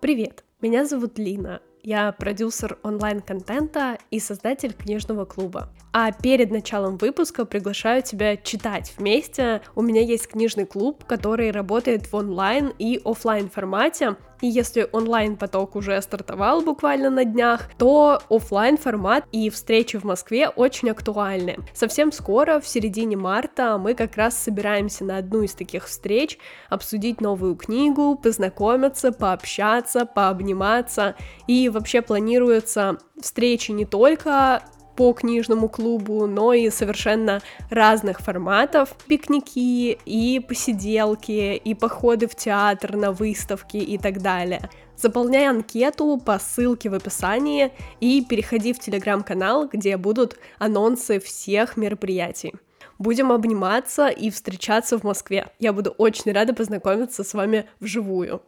Привет, меня зовут Лина. Я продюсер онлайн-контента и создатель книжного клуба. А перед началом выпуска приглашаю тебя читать вместе. У меня есть книжный клуб, который работает в онлайн и офлайн формате, и если онлайн-поток уже стартовал буквально на днях, то офлайн формат и встречи в Москве очень актуальны. Совсем скоро, в середине марта, мы как раз собираемся на одну из таких встреч, обсудить новую книгу, познакомиться, пообщаться, пообниматься. И вообще планируется встречи не только по книжному клубу, но и совершенно разных форматов. Пикники и посиделки, и походы в театр, на выставки и так далее. Заполняй анкету по ссылке в описании и переходи в телеграм-канал, где будут анонсы всех мероприятий. Будем обниматься и встречаться в Москве. Я буду очень рада познакомиться с вами вживую.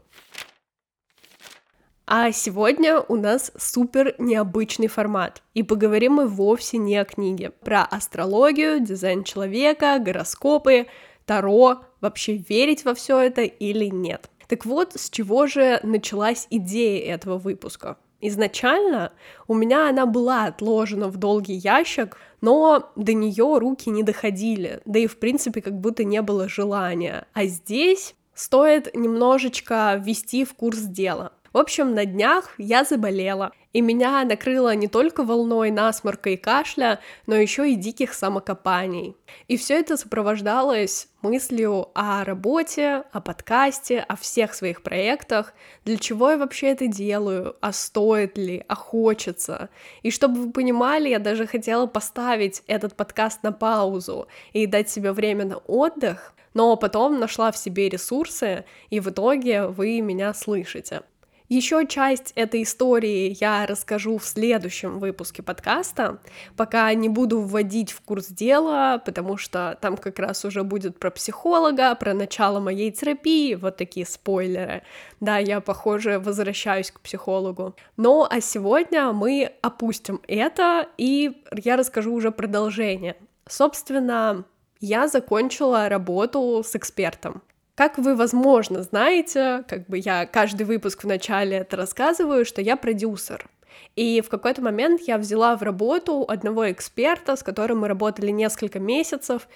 А сегодня у нас супер необычный формат. И поговорим мы вовсе не о книге. Про астрологию, дизайн человека, гороскопы, таро, вообще верить во все это или нет. Так вот, с чего же началась идея этого выпуска? Изначально у меня она была отложена в долгий ящик, но до нее руки не доходили, да и в принципе как будто не было желания. А здесь стоит немножечко ввести в курс дела. В общем, на днях я заболела, и меня накрыло не только волной насморка и кашля, но еще и диких самокопаний. И все это сопровождалось мыслью о работе, о подкасте, о всех своих проектах, для чего я вообще это делаю, а стоит ли, а хочется. И чтобы вы понимали, я даже хотела поставить этот подкаст на паузу и дать себе время на отдых, но потом нашла в себе ресурсы, и в итоге вы меня слышите. Еще часть этой истории я расскажу в следующем выпуске подкаста, пока не буду вводить в курс дела, потому что там как раз уже будет про психолога, про начало моей терапии, вот такие спойлеры. Да, я, похоже, возвращаюсь к психологу. Ну, а сегодня мы опустим это, и я расскажу уже продолжение. Собственно, я закончила работу с экспертом. Как вы, возможно, знаете, как бы я каждый выпуск в начале это рассказываю, что я продюсер. И в какой-то момент я взяла в работу одного эксперта, с которым мы работали несколько месяцев,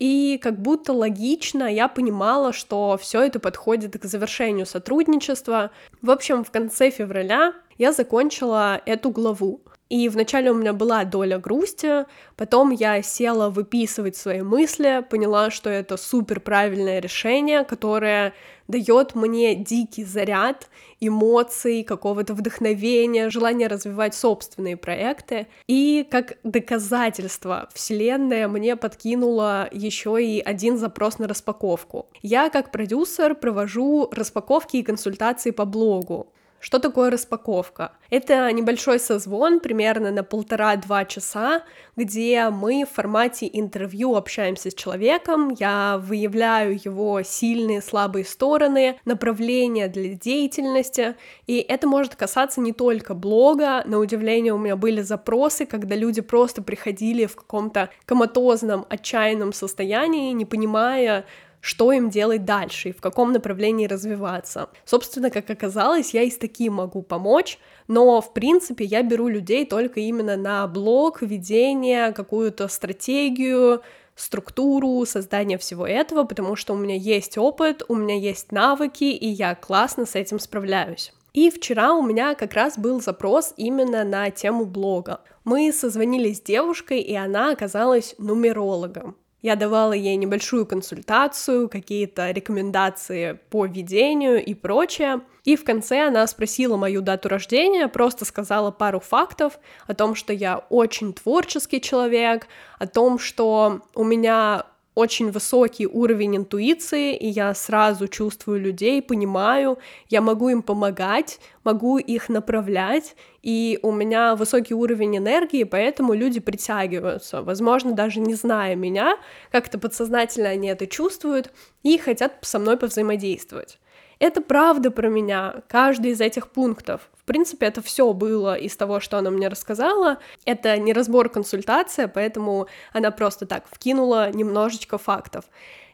и как будто логично я понимала, что все это подходит к завершению сотрудничества. В общем, в конце февраля я закончила эту главу. И вначале у меня была доля грусти, потом я села выписывать свои мысли, поняла, что это супер правильное решение, которое дает мне дикий заряд эмоций, какого-то вдохновения, желания развивать собственные проекты. И как доказательство Вселенная мне подкинула еще и один запрос на распаковку. Я как продюсер провожу распаковки и консультации по блогу. Что такое распаковка? Это небольшой созвон, примерно на полтора-два часа, где мы в формате интервью общаемся с человеком, я выявляю его сильные, слабые стороны, направления для деятельности, и это может касаться не только блога, на удивление у меня были запросы, когда люди просто приходили в каком-то коматозном, отчаянном состоянии, не понимая, что им делать дальше и в каком направлении развиваться. Собственно, как оказалось, я и с таким могу помочь, но, в принципе, я беру людей только именно на блог, ведение, какую-то стратегию, структуру создания всего этого, потому что у меня есть опыт, у меня есть навыки, и я классно с этим справляюсь. И вчера у меня как раз был запрос именно на тему блога. Мы созвонились с девушкой, и она оказалась нумерологом. Я давала ей небольшую консультацию, какие-то рекомендации по ведению и прочее. И в конце она спросила мою дату рождения, просто сказала пару фактов о том, что я очень творческий человек, о том, что у меня очень высокий уровень интуиции, и я сразу чувствую людей, понимаю, я могу им помогать, могу их направлять, и у меня высокий уровень энергии, поэтому люди притягиваются, возможно, даже не зная меня, как-то подсознательно они это чувствуют и хотят со мной повзаимодействовать. Это правда про меня, каждый из этих пунктов. В принципе, это все было из того, что она мне рассказала. Это не разбор консультация, поэтому она просто так вкинула немножечко фактов.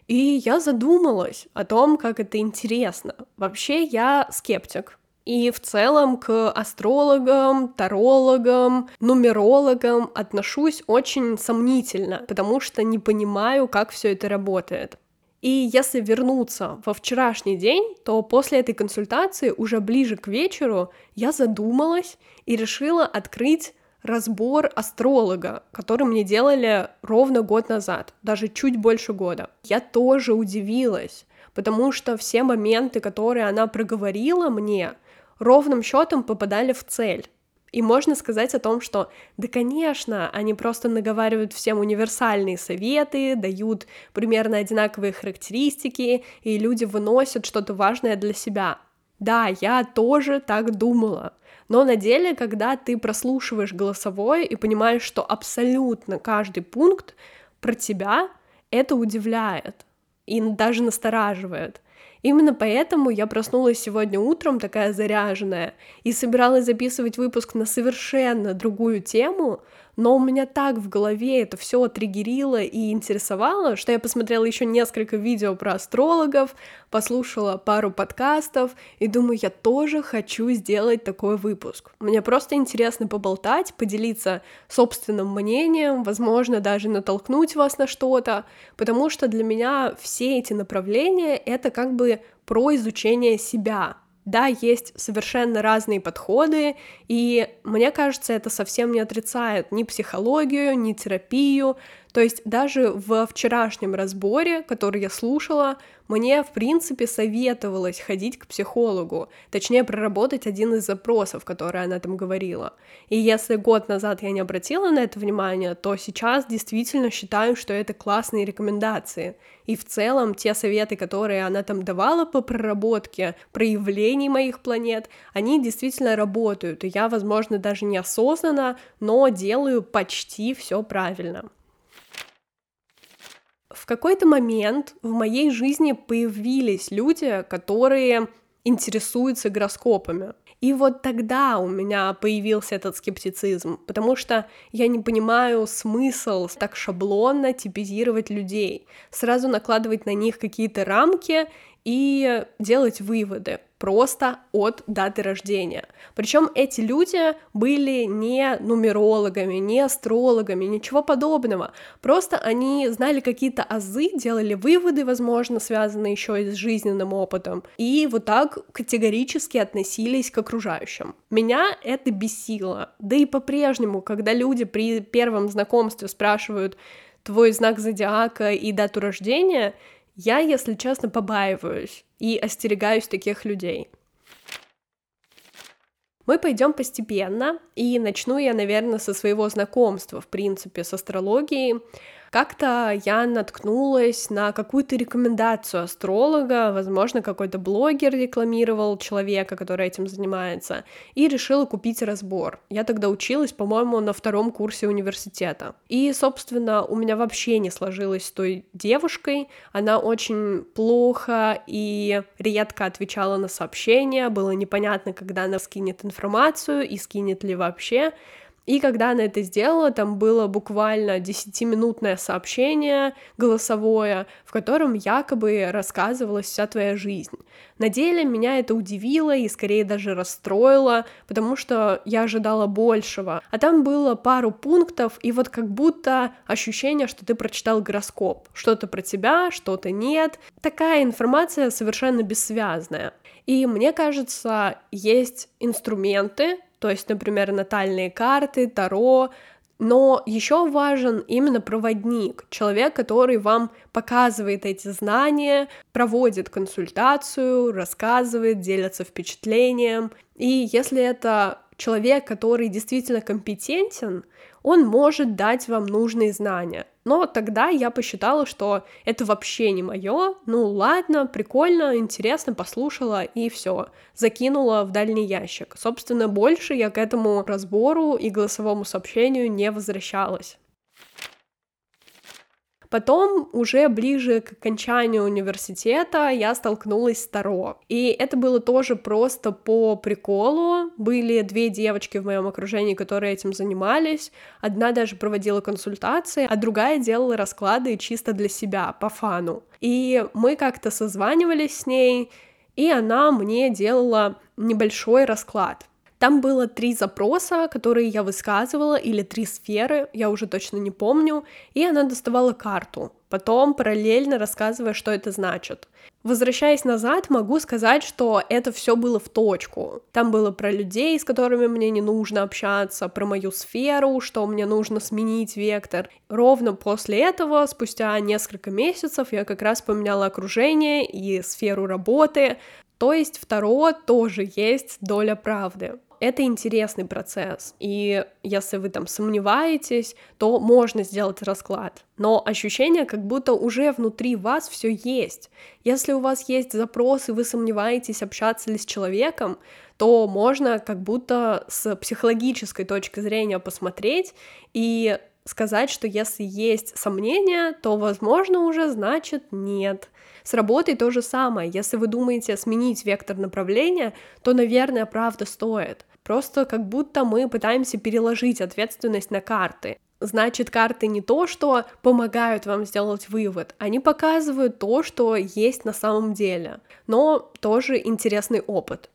И я задумалась о том, как это интересно. Вообще я скептик. И в целом к астрологам, тарологам, нумерологам отношусь очень сомнительно, потому что не понимаю, как все это работает. И если вернуться во вчерашний день, то после этой консультации уже ближе к вечеру я задумалась и решила открыть разбор астролога, который мне делали ровно год назад, даже чуть больше года. Я тоже удивилась, потому что все моменты, которые она проговорила мне, ровным счетом попадали в цель. И можно сказать о том, что, да, конечно, они просто наговаривают всем универсальные советы, дают примерно одинаковые характеристики, и люди выносят что-то важное для себя. Да, я тоже так думала. Но на деле, когда ты прослушиваешь голосовое и понимаешь, что абсолютно каждый пункт про тебя, это удивляет и даже настораживает. Именно поэтому я проснулась сегодня утром такая заряженная и собиралась записывать выпуск на совершенно другую тему, но у меня так в голове это все триггерило и интересовало, что я посмотрела еще несколько видео про астрологов, послушала пару подкастов и думаю, я тоже хочу сделать такой выпуск. Мне просто интересно поболтать, поделиться собственным мнением, возможно, даже натолкнуть вас на что-то, потому что для меня все эти направления — это как бы про изучение себя, да, есть совершенно разные подходы, и мне кажется, это совсем не отрицает ни психологию, ни терапию, то есть даже в вчерашнем разборе, который я слушала, мне, в принципе, советовалось ходить к психологу, точнее, проработать один из запросов, которые она там говорила. И если год назад я не обратила на это внимание, то сейчас действительно считаю, что это классные рекомендации. И в целом те советы, которые она там давала по проработке проявлений моих планет, они действительно работают. И я, возможно, даже неосознанно, но делаю почти все правильно в какой-то момент в моей жизни появились люди, которые интересуются гороскопами. И вот тогда у меня появился этот скептицизм, потому что я не понимаю смысл так шаблонно типизировать людей, сразу накладывать на них какие-то рамки и делать выводы просто от даты рождения. Причем эти люди были не нумерологами, не астрологами, ничего подобного. Просто они знали какие-то азы, делали выводы, возможно, связанные еще и с жизненным опытом, и вот так категорически относились к окружающим. Меня это бесило. Да и по-прежнему, когда люди при первом знакомстве спрашивают твой знак зодиака и дату рождения, я, если честно, побаиваюсь и остерегаюсь таких людей. Мы пойдем постепенно, и начну я, наверное, со своего знакомства, в принципе, с астрологией. Как-то я наткнулась на какую-то рекомендацию астролога, возможно, какой-то блогер рекламировал человека, который этим занимается, и решила купить разбор. Я тогда училась, по-моему, на втором курсе университета. И, собственно, у меня вообще не сложилось с той девушкой, она очень плохо и редко отвечала на сообщения, было непонятно, когда она скинет информацию и скинет ли вообще. И когда она это сделала, там было буквально 10-минутное сообщение голосовое, в котором якобы рассказывалась вся твоя жизнь. На деле меня это удивило и скорее даже расстроило, потому что я ожидала большего. А там было пару пунктов, и вот как будто ощущение, что ты прочитал гороскоп. Что-то про тебя, что-то нет. Такая информация совершенно бессвязная. И мне кажется, есть инструменты, то есть, например, натальные карты, таро, но еще важен именно проводник, человек, который вам показывает эти знания, проводит консультацию, рассказывает, делится впечатлением. И если это человек, который действительно компетентен, он может дать вам нужные знания. Но тогда я посчитала, что это вообще не мое. Ну ладно, прикольно, интересно, послушала и все. Закинула в дальний ящик. Собственно, больше я к этому разбору и голосовому сообщению не возвращалась. Потом, уже ближе к окончанию университета, я столкнулась с Таро. И это было тоже просто по приколу. Были две девочки в моем окружении, которые этим занимались. Одна даже проводила консультации, а другая делала расклады чисто для себя, по фану. И мы как-то созванивались с ней, и она мне делала небольшой расклад. Там было три запроса, которые я высказывала, или три сферы, я уже точно не помню, и она доставала карту, потом параллельно рассказывая, что это значит. Возвращаясь назад, могу сказать, что это все было в точку. Там было про людей, с которыми мне не нужно общаться, про мою сферу, что мне нужно сменить вектор. Ровно после этого, спустя несколько месяцев, я как раз поменяла окружение и сферу работы, то есть второго тоже есть доля правды. Это интересный процесс, и если вы там сомневаетесь, то можно сделать расклад. Но ощущение, как будто уже внутри вас все есть. Если у вас есть запрос, и вы сомневаетесь, общаться ли с человеком, то можно как будто с психологической точки зрения посмотреть и сказать, что если есть сомнения, то, возможно, уже значит нет. С работой то же самое. Если вы думаете сменить вектор направления, то, наверное, правда стоит. Просто как будто мы пытаемся переложить ответственность на карты. Значит, карты не то, что помогают вам сделать вывод, они показывают то, что есть на самом деле, но тоже интересный опыт.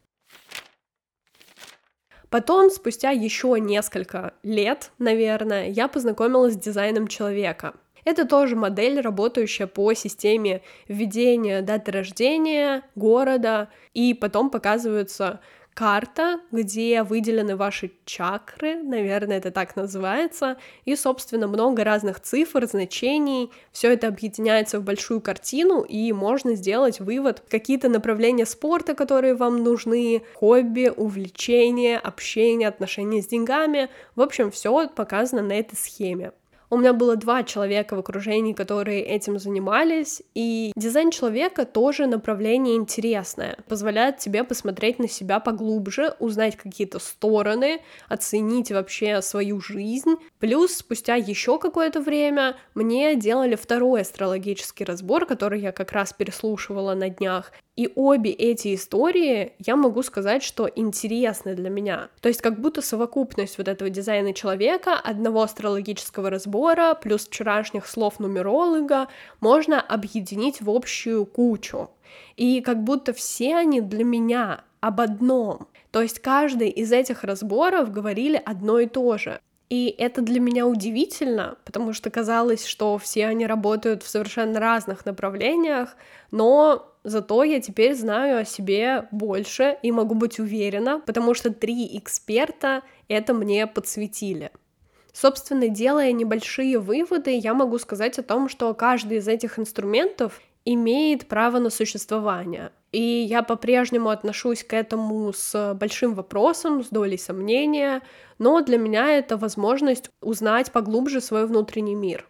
Потом, спустя еще несколько лет, наверное, я познакомилась с дизайном человека. Это тоже модель, работающая по системе введения даты рождения, города, и потом показываются карта, где выделены ваши чакры, наверное, это так называется, и, собственно, много разных цифр, значений. Все это объединяется в большую картину, и можно сделать вывод, какие-то направления спорта, которые вам нужны, хобби, увлечения, общение, отношения с деньгами. В общем, все показано на этой схеме. У меня было два человека в окружении, которые этим занимались, и дизайн человека тоже направление интересное. Позволяет тебе посмотреть на себя поглубже, узнать какие-то стороны, оценить вообще свою жизнь. Плюс спустя еще какое-то время мне делали второй астрологический разбор, который я как раз переслушивала на днях. И обе эти истории, я могу сказать, что интересны для меня. То есть как будто совокупность вот этого дизайна человека, одного астрологического разбора, плюс вчерашних слов нумеролога, можно объединить в общую кучу. И как будто все они для меня об одном. То есть каждый из этих разборов говорили одно и то же. И это для меня удивительно, потому что казалось, что все они работают в совершенно разных направлениях, но зато я теперь знаю о себе больше и могу быть уверена, потому что три эксперта это мне подсветили. Собственно, делая небольшие выводы, я могу сказать о том, что каждый из этих инструментов имеет право на существование. И я по-прежнему отношусь к этому с большим вопросом, с долей сомнения, но для меня это возможность узнать поглубже свой внутренний мир.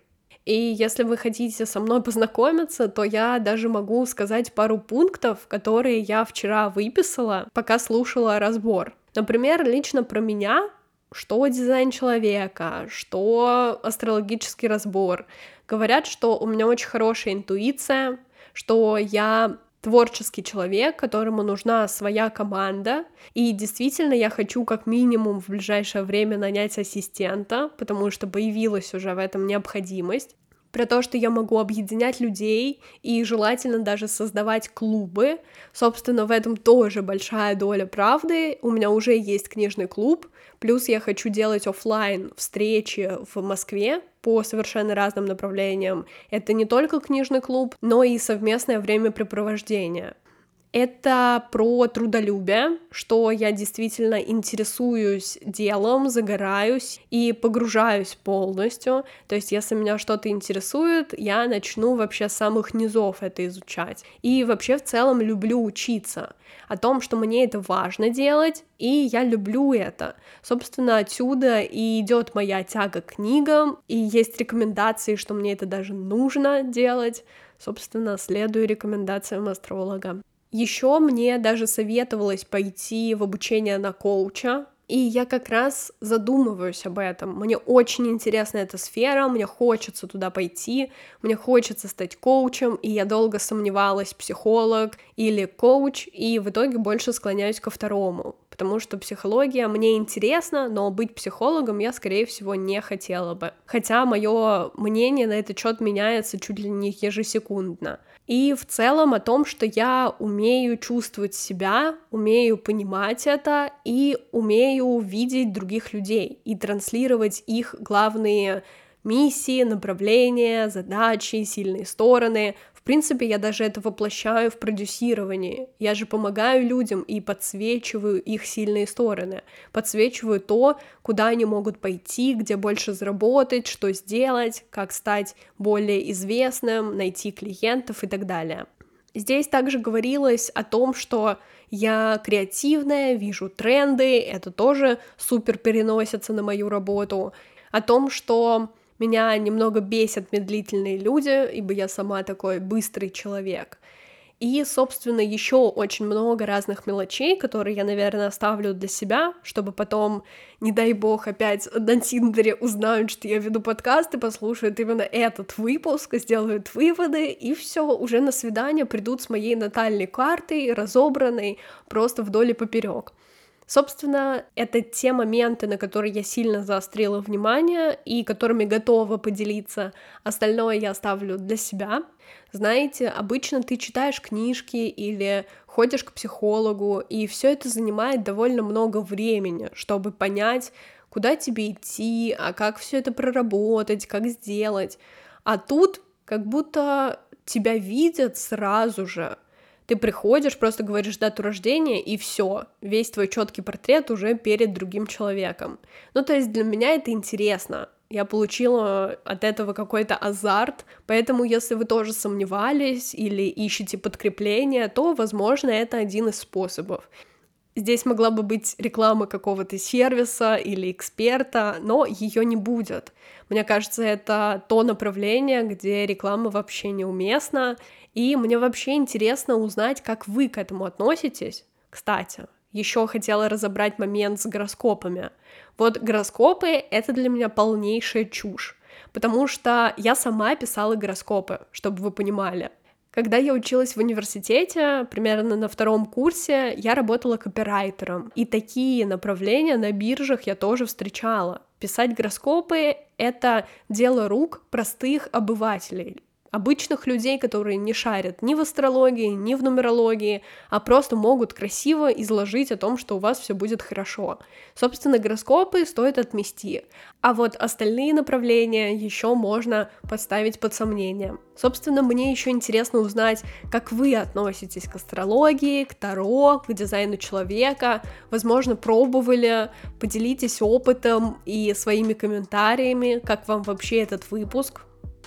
И если вы хотите со мной познакомиться, то я даже могу сказать пару пунктов, которые я вчера выписала, пока слушала разбор. Например, лично про меня, что дизайн человека, что астрологический разбор. Говорят, что у меня очень хорошая интуиция, что я творческий человек, которому нужна своя команда, и действительно я хочу как минимум в ближайшее время нанять ассистента, потому что появилась уже в этом необходимость про то, что я могу объединять людей и желательно даже создавать клубы. Собственно, в этом тоже большая доля правды. У меня уже есть книжный клуб, плюс я хочу делать офлайн встречи в Москве по совершенно разным направлениям. Это не только книжный клуб, но и совместное времяпрепровождение. Это про трудолюбие, что я действительно интересуюсь делом, загораюсь и погружаюсь полностью. То есть, если меня что-то интересует, я начну вообще с самых низов это изучать. И вообще в целом люблю учиться о том, что мне это важно делать, и я люблю это. Собственно, отсюда и идет моя тяга к книгам, и есть рекомендации, что мне это даже нужно делать. Собственно, следую рекомендациям астролога. Еще мне даже советовалось пойти в обучение на коуча, и я как раз задумываюсь об этом. Мне очень интересна эта сфера, мне хочется туда пойти, мне хочется стать коучем, и я долго сомневалась, психолог или коуч, и в итоге больше склоняюсь ко второму, потому что психология мне интересна, но быть психологом я, скорее всего, не хотела бы. Хотя мое мнение на этот счет меняется чуть ли не ежесекундно. И в целом о том, что я умею чувствовать себя, умею понимать это и умею видеть других людей и транслировать их главные миссии, направления, задачи, сильные стороны. Принципе, я даже это воплощаю в продюсировании. Я же помогаю людям и подсвечиваю их сильные стороны. Подсвечиваю то, куда они могут пойти, где больше заработать, что сделать, как стать более известным, найти клиентов и так далее. Здесь также говорилось о том, что я креативная, вижу тренды, это тоже супер переносится на мою работу, о том, что меня немного бесят медлительные люди, ибо я сама такой быстрый человек. И, собственно, еще очень много разных мелочей, которые я, наверное, оставлю для себя, чтобы потом, не дай бог, опять на Тиндере узнают, что я веду подкаст и послушают именно этот выпуск, сделают выводы, и все, уже на свидание придут с моей натальной картой, разобранной просто вдоль и поперек. Собственно, это те моменты, на которые я сильно заострила внимание и которыми готова поделиться. Остальное я оставлю для себя. Знаете, обычно ты читаешь книжки или ходишь к психологу, и все это занимает довольно много времени, чтобы понять, куда тебе идти, а как все это проработать, как сделать. А тут как будто тебя видят сразу же. Ты приходишь, просто говоришь дату рождения, и все, весь твой четкий портрет уже перед другим человеком. Ну, то есть для меня это интересно. Я получила от этого какой-то азарт, поэтому если вы тоже сомневались или ищете подкрепление, то, возможно, это один из способов. Здесь могла бы быть реклама какого-то сервиса или эксперта, но ее не будет. Мне кажется, это то направление, где реклама вообще неуместна, и мне вообще интересно узнать, как вы к этому относитесь. Кстати, еще хотела разобрать момент с гороскопами. Вот гороскопы — это для меня полнейшая чушь, потому что я сама писала гороскопы, чтобы вы понимали. Когда я училась в университете, примерно на втором курсе, я работала копирайтером, и такие направления на биржах я тоже встречала. Писать гороскопы — это дело рук простых обывателей, обычных людей, которые не шарят ни в астрологии, ни в нумерологии, а просто могут красиво изложить о том, что у вас все будет хорошо. Собственно, гороскопы стоит отмести, а вот остальные направления еще можно поставить под сомнение. Собственно, мне еще интересно узнать, как вы относитесь к астрологии, к Таро, к дизайну человека. Возможно, пробовали, поделитесь опытом и своими комментариями, как вам вообще этот выпуск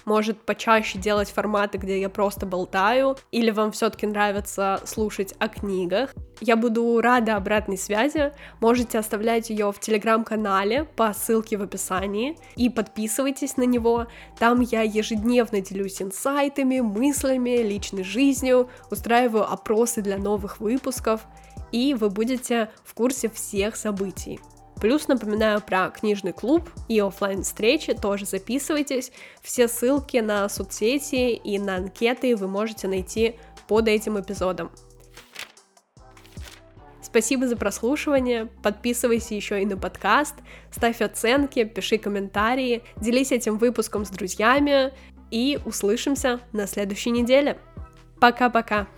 может почаще делать форматы, где я просто болтаю, или вам все-таки нравится слушать о книгах. Я буду рада обратной связи. Можете оставлять ее в телеграм-канале по ссылке в описании и подписывайтесь на него. Там я ежедневно делюсь инсайтами, мыслями, личной жизнью, устраиваю опросы для новых выпусков, и вы будете в курсе всех событий. Плюс напоминаю про книжный клуб и офлайн встречи тоже записывайтесь. Все ссылки на соцсети и на анкеты вы можете найти под этим эпизодом. Спасибо за прослушивание, подписывайся еще и на подкаст, ставь оценки, пиши комментарии, делись этим выпуском с друзьями и услышимся на следующей неделе. Пока-пока!